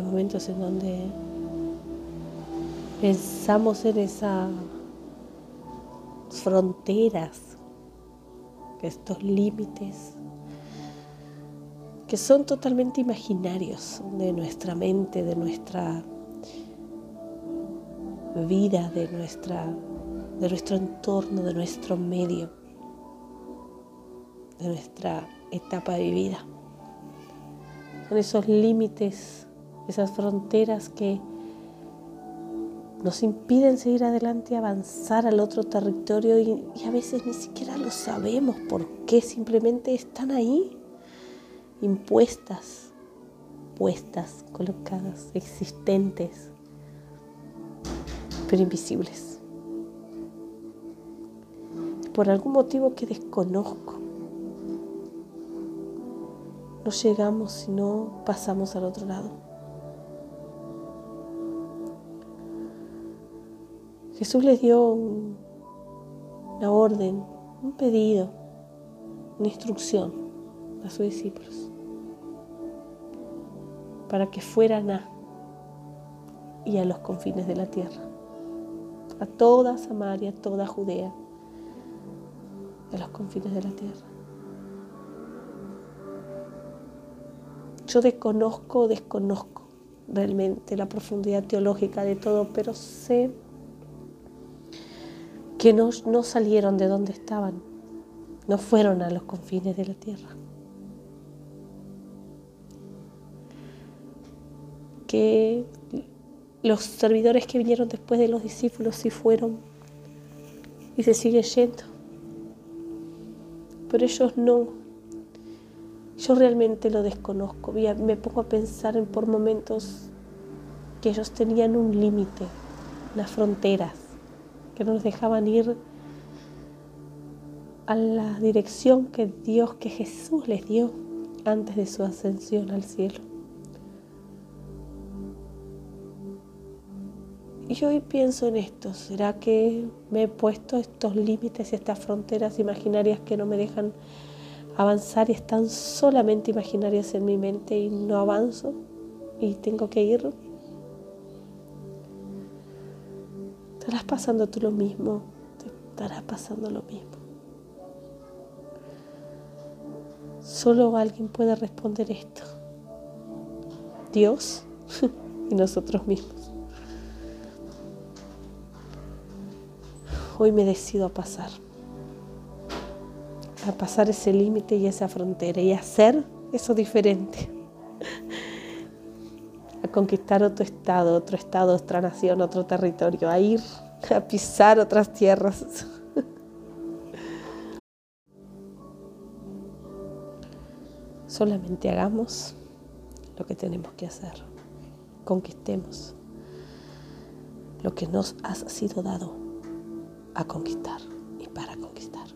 Hay momentos en donde pensamos en esas fronteras, estos límites que son totalmente imaginarios de nuestra mente, de nuestra vida, de, nuestra, de nuestro entorno, de nuestro medio, de nuestra etapa de vida. Son esos límites, esas fronteras que nos impiden seguir adelante, avanzar al otro territorio y, y, a veces ni siquiera lo sabemos por qué, simplemente están ahí, impuestas, puestas, colocadas, existentes, pero invisibles. Por algún motivo que desconozco, no llegamos si no pasamos al otro lado. Jesús les dio una orden, un pedido, una instrucción a sus discípulos para que fueran a y a los confines de la tierra, a toda Samaria, toda Judea, a los confines de la tierra. Yo desconozco, desconozco realmente la profundidad teológica de todo, pero sé que no, no salieron de donde estaban, no fueron a los confines de la tierra. Que los servidores que vinieron después de los discípulos sí fueron y se sigue yendo. Pero ellos no. Yo realmente lo desconozco. Me pongo a pensar en por momentos que ellos tenían un límite, unas fronteras, que no nos dejaban ir a la dirección que Dios, que Jesús les dio antes de su ascensión al cielo. Y hoy pienso en esto, ¿será que me he puesto estos límites y estas fronteras imaginarias que no me dejan avanzar y están solamente imaginarias en mi mente y no avanzo y tengo que ir. Estarás pasando tú lo mismo, te estará pasando lo mismo. Solo alguien puede responder esto. Dios y nosotros mismos. Hoy me decido a pasar a pasar ese límite y esa frontera y hacer eso diferente. A conquistar otro estado, otro estado, otra nación, otro territorio, a ir a pisar otras tierras. Solamente hagamos lo que tenemos que hacer. Conquistemos lo que nos ha sido dado a conquistar y para conquistar.